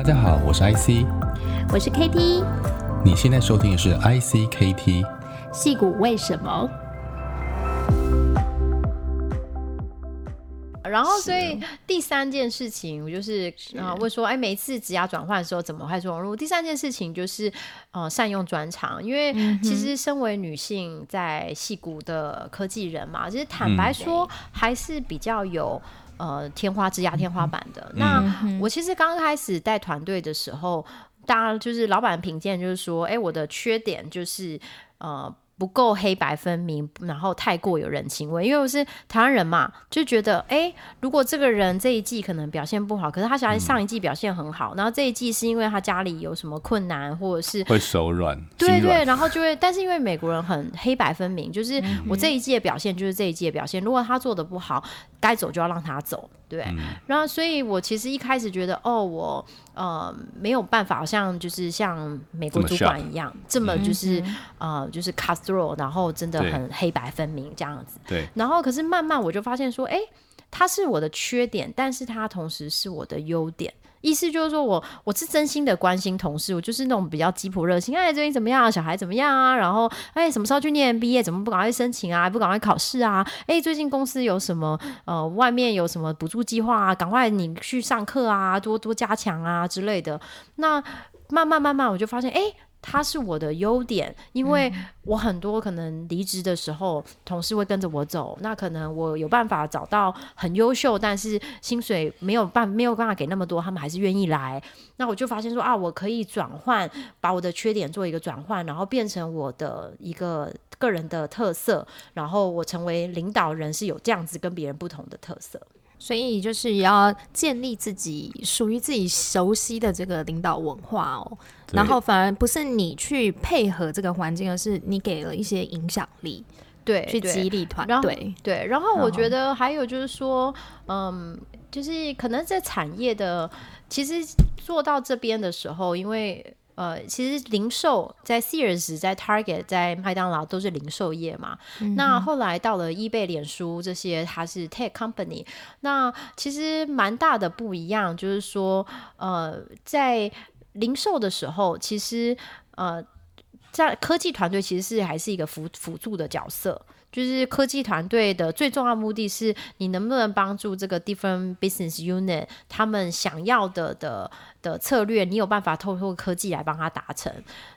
大家好，我是 IC，我是 KT，你现在收听的是 ICKT，戏骨为什么？然后，所以第三件事情，我就是啊，问说，哎，每一次职涯转换的时候，怎么会融入？第三件事情就是，呃，善用专长，因为其实身为女性，在戏骨的科技人嘛，其实坦白说，还是比较有呃天花之压天花板的。那我其实刚开始带团队的时候，大家就是老板的评鉴就是说，哎，我的缺点就是呃。不够黑白分明，然后太过有人情味。因为我是台湾人嘛，就觉得，哎、欸，如果这个人这一季可能表现不好，可是他想上一季表现很好，嗯、然后这一季是因为他家里有什么困难，或者是会手软，对对，然后就会，但是因为美国人很黑白分明，就是我这一季的表现就是这一季的表现，如果他做的不好，该走就要让他走。对，嗯、然后所以，我其实一开始觉得，哦，我呃没有办法，好像就是像美国主管一样，这么，这么就是、嗯、呃就是 cutthroat，然后真的很黑白分明这样子。对。然后，可是慢慢我就发现说，哎，它是我的缺点，但是它同时是我的优点。意思就是说我我是真心的关心同事，我就是那种比较鸡婆热心。哎，最近怎么样？小孩怎么样啊？然后哎，什么时候去念 MBA？怎么不赶快申请啊？不赶快考试啊？哎，最近公司有什么呃，外面有什么补助计划啊？赶快你去上课啊，多多加强啊之类的。那慢慢慢慢，我就发现哎。他是我的优点，因为我很多可能离职的时候，同事会跟着我走，那可能我有办法找到很优秀，但是薪水没有办没有办法给那么多，他们还是愿意来。那我就发现说啊，我可以转换，把我的缺点做一个转换，然后变成我的一个个人的特色，然后我成为领导人是有这样子跟别人不同的特色。所以就是要建立自己属于自己熟悉的这个领导文化哦，然后反而不是你去配合这个环境，而是你给了一些影响力，对，去激励团队，对。然后我觉得还有就是说，嗯，就是可能在产业的，其实做到这边的时候，因为。呃，其实零售在 Sears、在 Target、在麦当劳都是零售业嘛。嗯、那后来到了 eBay、脸书这些，它是 Tech Company。那其实蛮大的不一样，就是说，呃，在零售的时候，其实呃，在科技团队其实是还是一个辅辅助的角色。就是科技团队的最重要目的是，你能不能帮助这个 different business unit 他们想要的的的策略，你有办法透过科技来帮他达成。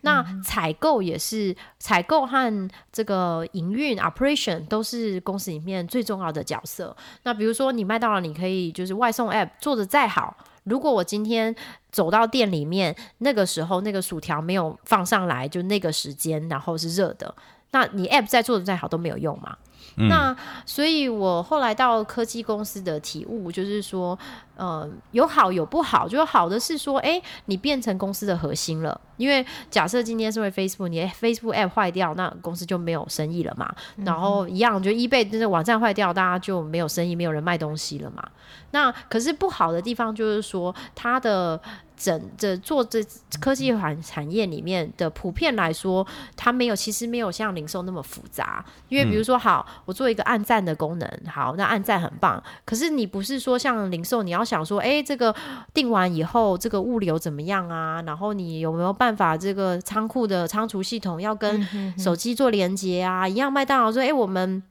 那采购也是，采购和这个营运 operation 都是公司里面最重要的角色。那比如说你麦当劳，你可以就是外送 app 做的再好，如果我今天走到店里面，那个时候那个薯条没有放上来，就那个时间，然后是热的。那你 App 再做的再好都没有用嘛？嗯、那所以，我后来到科技公司的体悟就是说，呃，有好有不好。就好的是说，哎、欸，你变成公司的核心了。因为假设今天是为 Facebook，你 Facebook App 坏掉，那公司就没有生意了嘛。嗯、然后一样，就 eBay 这个网站坏掉，大家就没有生意，没有人卖东西了嘛。那可是不好的地方就是说，它的。整这做这科技产产业里面的普遍来说，它没有其实没有像零售那么复杂。因为比如说，好，我做一个按赞的功能，好，那按赞很棒。可是你不是说像零售，你要想说，哎，这个订完以后，这个物流怎么样啊？然后你有没有办法，这个仓库的仓储系统要跟手机做连接啊？一样，麦当劳说，哎，我们。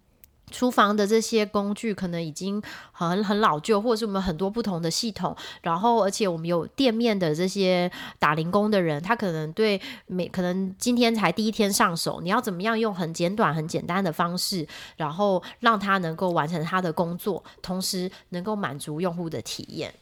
厨房的这些工具可能已经很很老旧，或者是我们很多不同的系统，然后而且我们有店面的这些打零工的人，他可能对每可能今天才第一天上手，你要怎么样用很简短、很简单的方式，然后让他能够完成他的工作，同时能够满足用户的体验。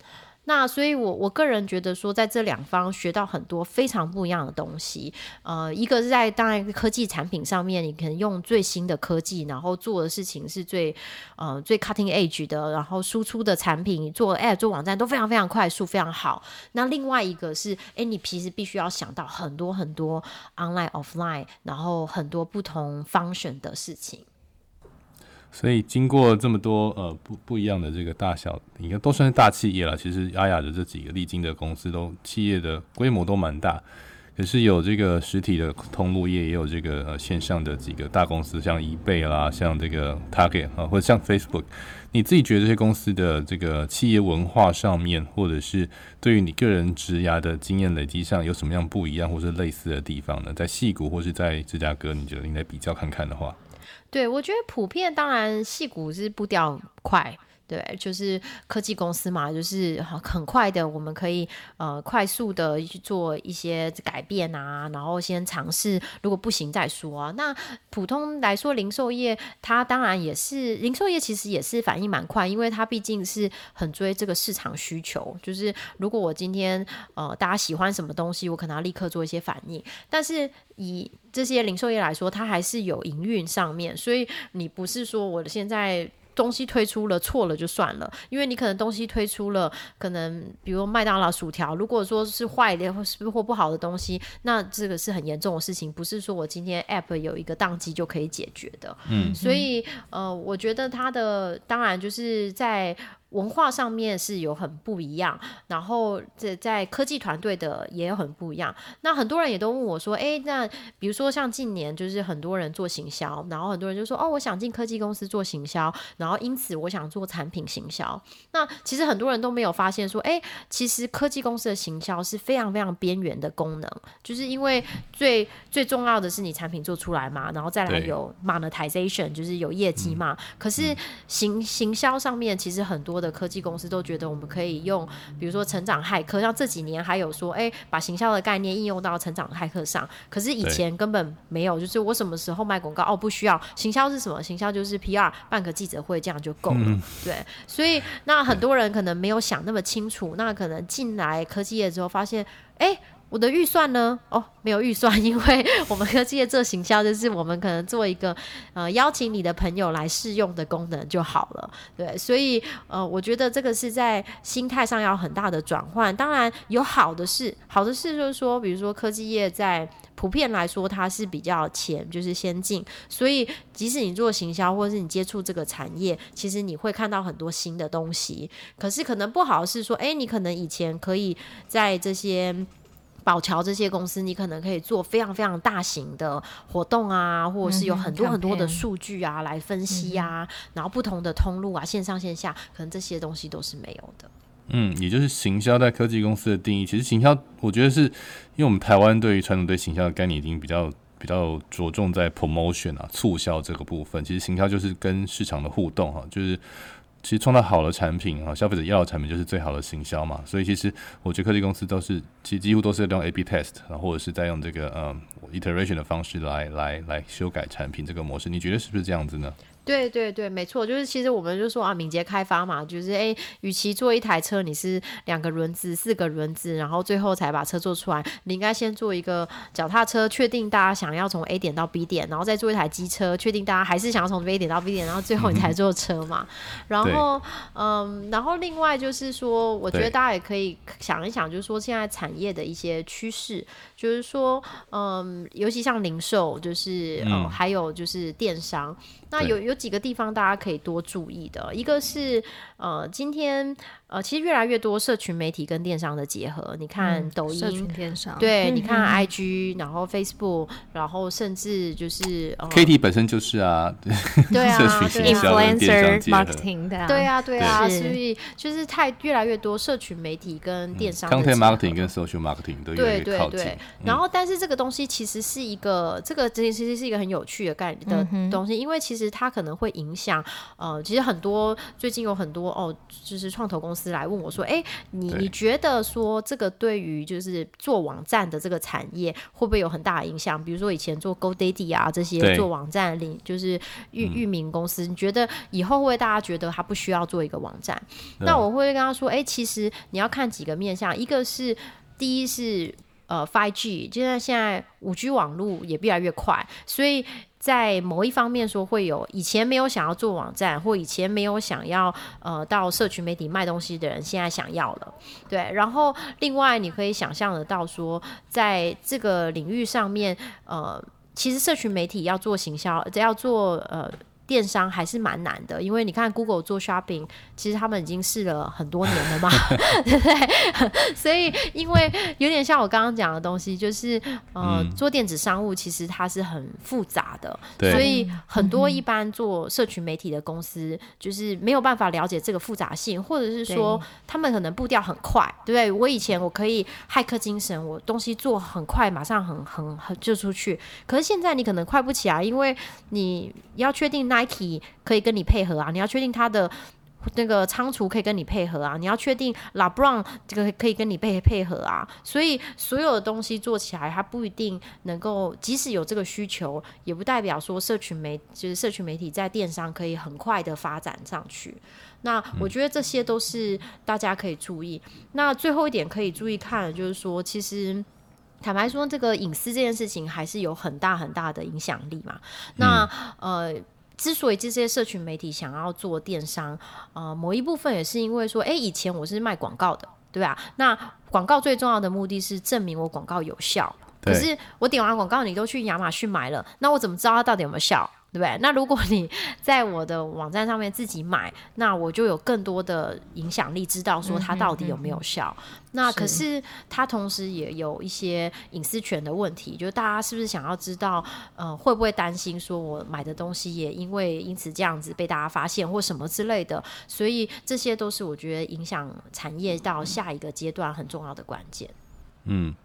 那所以我，我个人觉得说，在这两方学到很多非常不一样的东西。呃，一个是在当然科技产品上面，你可能用最新的科技，然后做的事情是最呃最 cutting edge 的，然后输出的产品做 app 做网站都非常非常快速，非常好。那另外一个是，哎，你其实必须要想到很多很多 online offline，然后很多不同 function 的事情。所以经过这么多呃不不一样的这个大小，应该都算是大企业了。其实阿雅的这几个历经的公司都企业的规模都蛮大。可是有这个实体的通路业，也有这个呃线上的几个大公司，像 eBay 啦，像这个 Target 啊，或者像 Facebook。你自己觉得这些公司的这个企业文化上面，或者是对于你个人职涯的经验累积上，有什么样不一样，或是类似的地方呢？在矽谷或是在芝加哥，你觉得应该比较看看的话，对，我觉得普遍，当然戏骨是步调快。对，就是科技公司嘛，就是很快的，我们可以呃快速的去做一些改变啊，然后先尝试，如果不行再说啊。那普通来说，零售业它当然也是，零售业其实也是反应蛮快，因为它毕竟是很追这个市场需求。就是如果我今天呃大家喜欢什么东西，我可能要立刻做一些反应。但是以这些零售业来说，它还是有营运上面，所以你不是说我现在。东西推出了错了就算了，因为你可能东西推出了，可能比如麦当劳薯条，如果说是坏的或是或不好的东西，那这个是很严重的事情，不是说我今天 App 有一个宕机就可以解决的。嗯，所以呃，我觉得它的当然就是在。文化上面是有很不一样，然后在在科技团队的也有很不一样。那很多人也都问我说：“诶，那比如说像近年就是很多人做行销，然后很多人就说：‘哦，我想进科技公司做行销，然后因此我想做产品行销。’那其实很多人都没有发现说：‘诶，其实科技公司的行销是非常非常边缘的功能，就是因为最最重要的是你产品做出来嘛，然后再来有 monetization，就是有业绩嘛。嗯、可是行行销上面其实很多的。的科技公司都觉得我们可以用，比如说成长骇客，像这几年还有说，哎，把行销的概念应用到成长骇客上。可是以前根本没有，就是我什么时候卖广告哦，不需要行销是什么？行销就是 PR 办个记者会这样就够了。嗯、对，所以那很多人可能没有想那么清楚，那可能进来科技业之后发现，哎。我的预算呢？哦，没有预算，因为我们科技业做行销，就是我们可能做一个呃邀请你的朋友来试用的功能就好了。对，所以呃，我觉得这个是在心态上要很大的转换。当然有好的事，好的事就是说，比如说科技业在普遍来说它是比较前，就是先进。所以即使你做行销，或者是你接触这个产业，其实你会看到很多新的东西。可是可能不好是说，哎，你可能以前可以在这些。宝桥这些公司，你可能可以做非常非常大型的活动啊，或者是有很多很多的数据啊来分析啊，嗯、然后不同的通路啊，线上线下，可能这些东西都是没有的。嗯，也就是行销在科技公司的定义，其实行销，我觉得是因为我们台湾对于传统对行销的概念已经比较比较着重在 promotion 啊促销这个部分，其实行销就是跟市场的互动哈、啊，就是。其实创造好的产品啊，消费者要的产品就是最好的行销嘛。所以其实我觉得科技公司都是，其实几乎都是用 A/B test，然后或者是在用这个嗯 iteration 的方式来来来修改产品这个模式。你觉得是不是这样子呢？对对对，没错，就是其实我们就说啊，敏捷开发嘛，就是哎，与其做一台车，你是两个轮子、四个轮子，然后最后才把车做出来，你应该先做一个脚踏车，确定大家想要从 A 点到 B 点，然后再做一台机车，确定大家还是想要从 A 点到 B 点，然后最后你才做车嘛。嗯、然后嗯，然后另外就是说，我觉得大家也可以想一想，就是说现在产业的一些趋势，就是说嗯，尤其像零售，就是嗯，嗯，还有就是电商。那有有几个地方大家可以多注意的，一个是呃，今天呃，其实越来越多社群媒体跟电商的结合。你看抖音，嗯、电商，对，嗯、你看 IG，然后 Facebook，然后甚至就是、呃、KT 本身就是啊，对啊，influencer，marketing 的，对啊，对啊，所以就是太越来越多社群媒体跟电商、嗯、content marketing 跟 social marketing 都越来越靠近。对对对，然后，但是这个东西其实是一个，这个其实其实是一个很有趣的概念的东西，因为其实。它可能会影响，呃，其实很多最近有很多哦，就是创投公司来问我说，哎，你你觉得说这个对于就是做网站的这个产业会不会有很大的影响？比如说以前做 GoDaddy 啊这些做网站领就是域域名公司，你觉得以后会不会大家觉得他不需要做一个网站？那我会跟他说，哎，其实你要看几个面向，一个是第一是呃 5G，就像现在五 G 网络也越来越快，所以。在某一方面说，会有以前没有想要做网站，或以前没有想要呃到社群媒体卖东西的人，现在想要了。对，然后另外你可以想象得到说，在这个领域上面，呃，其实社群媒体要做行销，要做呃电商还是蛮难的，因为你看 Google 做 Shopping，其实他们已经试了很多年了嘛，对不对？所以因为有点像我刚刚讲的东西，就是呃，嗯、做电子商务其实它是很复杂的，对所以很多一般做社群媒体的公司就是没有办法了解这个复杂性，或者是说他们可能步调很快，对不对？我以前我可以骇客精神，我东西做很快，马上很很很就出去，可是现在你可能快不起来，因为你要确定那。Nike 可以跟你配合啊，你要确定他的那个仓储可以跟你配合啊，你要确定 LeBron 这个可以跟你配配合啊，所以所有的东西做起来，它不一定能够，即使有这个需求，也不代表说社群媒就是社群媒体在电商可以很快的发展上去。那我觉得这些都是大家可以注意。那最后一点可以注意看的就是说，其实。坦白说，这个隐私这件事情还是有很大很大的影响力嘛。那呃，之所以这些社群媒体想要做电商，呃，某一部分也是因为说，哎，以前我是卖广告的，对吧？那广告最重要的目的是证明我广告有效。可是我点完广告，你都去亚马逊买了，那我怎么知道它到底有没有效？对不对？那如果你 在我的网站上面自己买，那我就有更多的影响力，知道说它到底有没有效。那可是它同时也有一些隐私权的问题，就是大家是不是想要知道，呃，会不会担心说我买的东西也因为因此这样子被大家发现或什么之类的？所以这些都是我觉得影响产业到下一个阶段很重要的关键。嗯。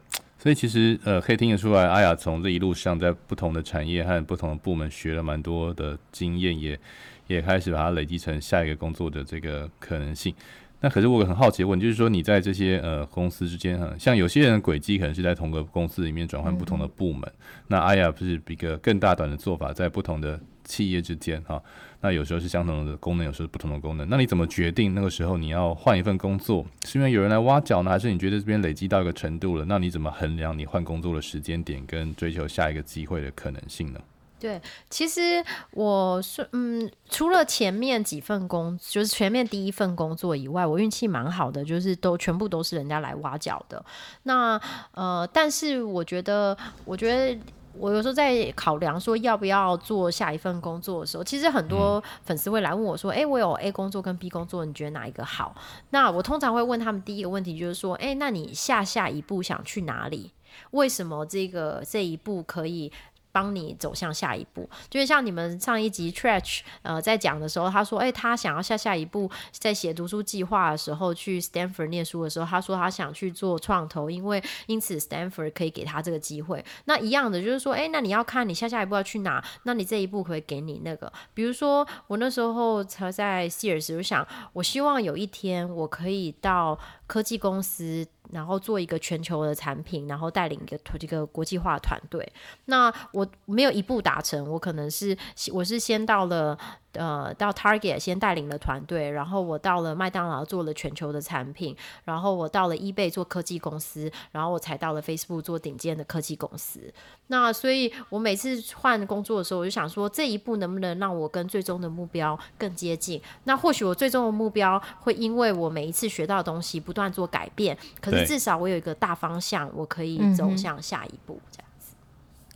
所以其实呃，可以听得出来，阿雅从这一路上在不同的产业和不同的部门学了蛮多的经验，也也开始把它累积成下一个工作的这个可能性。那可是我很好奇问，就是说你在这些呃公司之间哈，像有些人的轨迹可能是在同个公司里面转换不同的部门，嗯、那阿雅不是一个更大胆的做法，在不同的企业之间哈。那有时候是相同的功能，有时候是不同的功能。那你怎么决定那个时候你要换一份工作？是因为有人来挖角呢，还是你觉得这边累积到一个程度了？那你怎么衡量你换工作的时间点跟追求下一个机会的可能性呢？对，其实我是嗯，除了前面几份工，就是前面第一份工作以外，我运气蛮好的，就是都全部都是人家来挖角的。那呃，但是我觉得，我觉得。我有时候在考量说要不要做下一份工作的时候，其实很多粉丝会来问我说：“诶、欸，我有 A 工作跟 B 工作，你觉得哪一个好？”那我通常会问他们第一个问题就是说：“诶、欸，那你下下一步想去哪里？为什么这个这一步可以？”帮你走向下一步，就是像你们上一集 Trash 呃在讲的时候，他说，哎、他想要下下一步，在写读书计划的时候，去 Stanford 念书的时候，他说他想去做创投，因为因此 Stanford 可以给他这个机会。那一样的就是说，哎、那你要看你下下一步要去哪，那你这一步可以给你那个，比如说我那时候才在 Sears，我想我希望有一天我可以到科技公司。然后做一个全球的产品，然后带领一个这个国际化团队。那我没有一步达成，我可能是我是先到了。呃，到 Target 先带领了团队，然后我到了麦当劳做了全球的产品，然后我到了 eBay 做科技公司，然后我才到了 Facebook 做顶尖的科技公司。那所以，我每次换工作的时候，我就想说，这一步能不能让我跟最终的目标更接近？那或许我最终的目标会因为我每一次学到的东西不断做改变，可是至少我有一个大方向，我可以走向下一步。这样。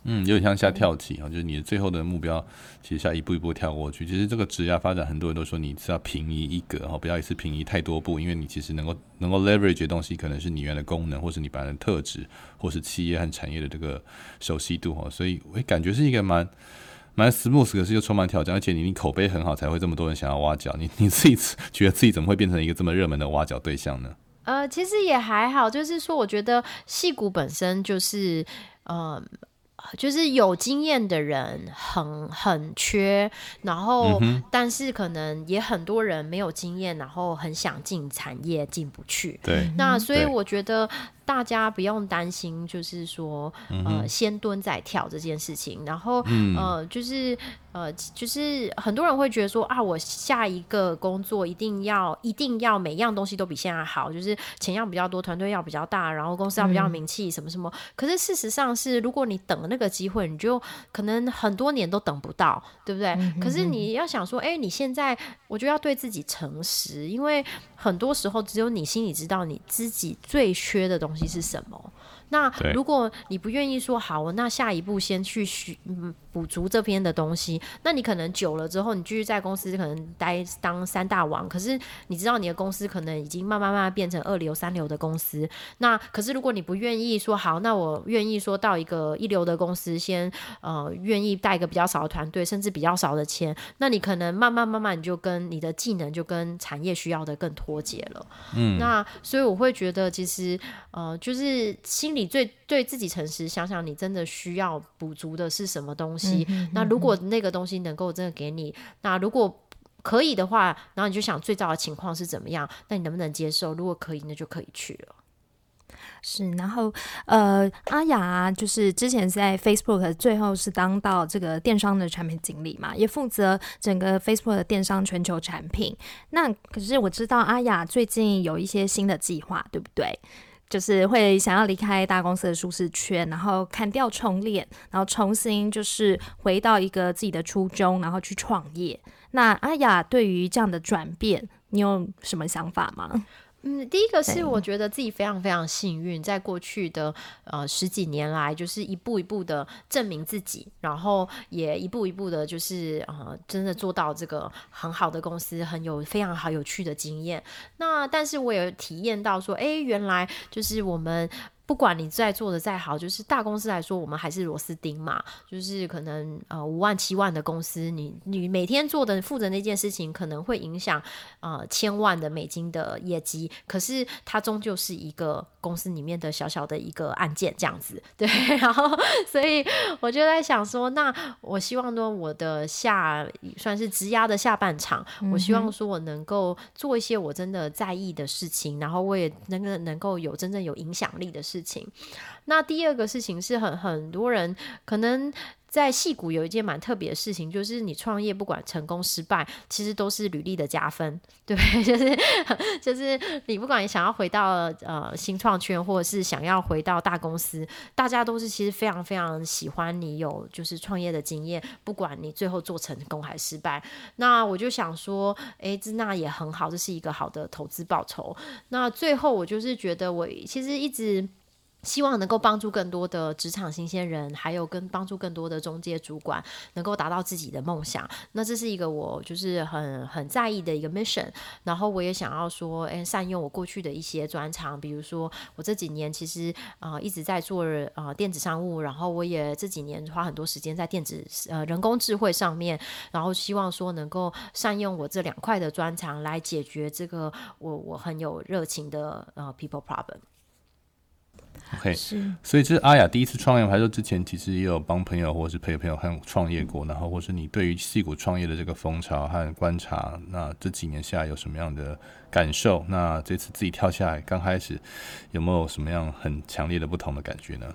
嗯，有点像下跳棋啊，就是你的最后的目标，其实下一步一步跳过去。其实这个职业发展，很多人都说你是要平移一格哈，不要一次平移太多步，因为你其实能够能够 leverage 的东西，可能是你原来的功能，或是你本来的特质，或是企业和产业的这个熟悉度哈。所以我感觉是一个蛮蛮 smooth，可是又充满挑战，而且你你口碑很好，才会这么多人想要挖角你。你自己觉得自己怎么会变成一个这么热门的挖角对象呢？呃，其实也还好，就是说，我觉得戏骨本身就是嗯。呃就是有经验的人很很缺，然后、嗯、但是可能也很多人没有经验，然后很想进产业进不去。对，那所以我觉得。大家不用担心，就是说，呃，先蹲再跳这件事情。然后，嗯、呃，就是，呃，就是很多人会觉得说啊，我下一个工作一定要，一定要每样东西都比现在好，就是钱要比较多，团队要比较大，然后公司要比较名气，什么什么。嗯、可是事实上是，如果你等那个机会，你就可能很多年都等不到，对不对？嗯、哼可是你要想说，哎、欸，你现在，我就要对自己诚实，因为很多时候只有你心里知道你自己最缺的东西。东西是什么？那如果你不愿意说好，那下一步先去补、嗯、足这边的东西，那你可能久了之后，你继续在公司可能待当三大王，可是你知道你的公司可能已经慢慢慢慢变成二流、三流的公司。那可是如果你不愿意说好，那我愿意说到一个一流的公司先，呃，愿意带一个比较少的团队，甚至比较少的钱，那你可能慢慢慢慢你就跟你的技能就跟产业需要的更脱节了。嗯，那所以我会觉得其实呃，就是心里最对自己诚实，想想你真的需要补足的是什么东西。嗯、那如果那个东西能够真的给你，那如果可以的话，然后你就想最糟的情况是怎么样？那你能不能接受？如果可以，那就可以去了。是，然后呃，阿雅就是之前在 Facebook 最后是当到这个电商的产品经理嘛，也负责整个 Facebook 的电商全球产品。那可是我知道阿雅最近有一些新的计划，对不对？就是会想要离开大公司的舒适圈，然后砍掉重练，然后重新就是回到一个自己的初衷，然后去创业。那阿雅对于这样的转变，你有什么想法吗？嗯，第一个是我觉得自己非常非常幸运，在过去的呃十几年来，就是一步一步的证明自己，然后也一步一步的，就是呃真的做到这个很好的公司，很有非常好有趣的经验。那但是我也体验到说，哎，原来就是我们。不管你在做的再好，就是大公司来说，我们还是螺丝钉嘛。就是可能呃五万七万的公司，你你每天做的负责那件事情，可能会影响呃千万的美金的业绩。可是它终究是一个公司里面的小小的一个案件这样子，对。然后所以我就在想说，那我希望呢，我的下算是职涯的下半场，嗯、我希望说我能够做一些我真的在意的事情，然后我也能够能够有真正有影响力的事情。事情，那第二个事情是很很多人可能在戏谷有一件蛮特别的事情，就是你创业不管成功失败，其实都是履历的加分，对，就是 就是你不管你想要回到呃新创圈，或者是想要回到大公司，大家都是其实非常非常喜欢你有就是创业的经验，不管你最后做成功还失败。那我就想说，哎，这那也很好，这是一个好的投资报酬。那最后我就是觉得，我其实一直。希望能够帮助更多的职场新鲜人，还有跟帮助更多的中介主管，能够达到自己的梦想。那这是一个我就是很很在意的一个 mission。然后我也想要说，诶，善用我过去的一些专长，比如说我这几年其实呃一直在做呃电子商务，然后我也这几年花很多时间在电子呃人工智慧上面，然后希望说能够善用我这两块的专长来解决这个我我很有热情的呃 people problem。OK，是所以这是阿雅第一次创业，还是之前其实也有帮朋友或者是陪朋友还有创业过？然后或是你对于戏骨创业的这个风潮和观察，那这几年下来有什么样的感受？那这次自己跳下来，刚开始有没有什么样很强烈的不同的感觉呢？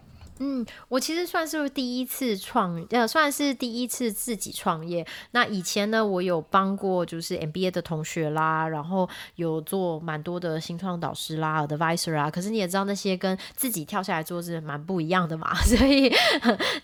嗯，我其实算是第一次创，呃，算是第一次自己创业。那以前呢，我有帮过就是 MBA 的同学啦，然后有做蛮多的新创导师啦，advisor 啊。可是你也知道，那些跟自己跳下来做是蛮不一样的嘛。所以，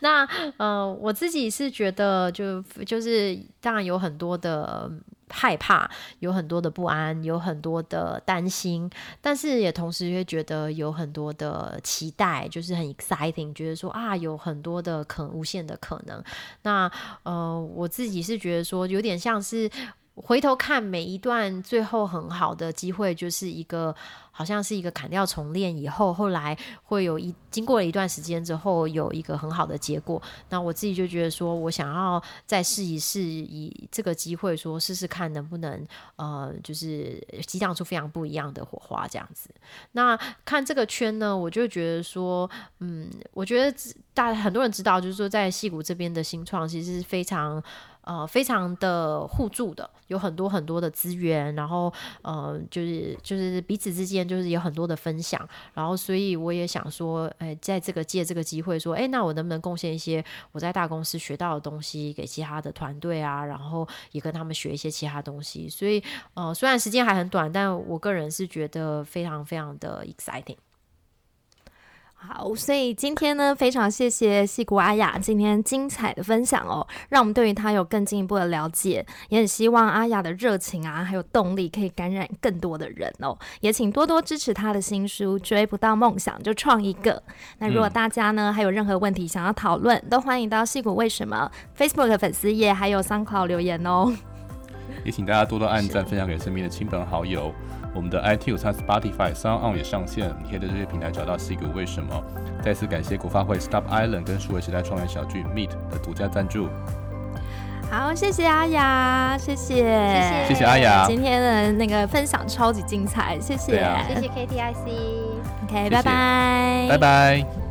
那呃，我自己是觉得，就就是当然有很多的。害怕，有很多的不安，有很多的担心，但是也同时会觉得有很多的期待，就是很 exciting，觉得说啊，有很多的可无限的可能。那呃，我自己是觉得说，有点像是。回头看每一段最后很好的机会，就是一个好像是一个砍掉重练以后，后来会有一经过了一段时间之后有一个很好的结果。那我自己就觉得说，我想要再试一试，以这个机会说试试看能不能呃，就是激荡出非常不一样的火花这样子。那看这个圈呢，我就觉得说，嗯，我觉得大很多人知道，就是说在戏谷这边的新创其实是非常。呃，非常的互助的，有很多很多的资源，然后呃，就是就是彼此之间就是有很多的分享，然后所以我也想说，哎，在这个借这个机会说，哎，那我能不能贡献一些我在大公司学到的东西给其他的团队啊，然后也跟他们学一些其他东西，所以呃，虽然时间还很短，但我个人是觉得非常非常的 exciting。好，所以今天呢，非常谢谢矽谷阿雅今天精彩的分享哦，让我们对于她有更进一步的了解，也很希望阿雅的热情啊，还有动力可以感染更多的人哦，也请多多支持她的新书《追不到梦想就创一个》。那如果大家呢还有任何问题想要讨论，都欢迎到矽谷为什么 Facebook 的粉丝页还有 SoundCloud 留言哦。也请大家多多按赞，分享给身边的亲朋好友。我们的 iTunes 和 Spotify、SoundOn 也上线，你可以在这些平台找到矽谷为什么。再次感谢国发会 Stop Island 跟数位时代创业小聚 Meet 的独家赞助。好，谢谢阿雅，谢谢，谢谢，谢谢阿雅，今天的那个分享超级精彩，谢谢，谢谢 KTIC，OK，拜拜，拜拜。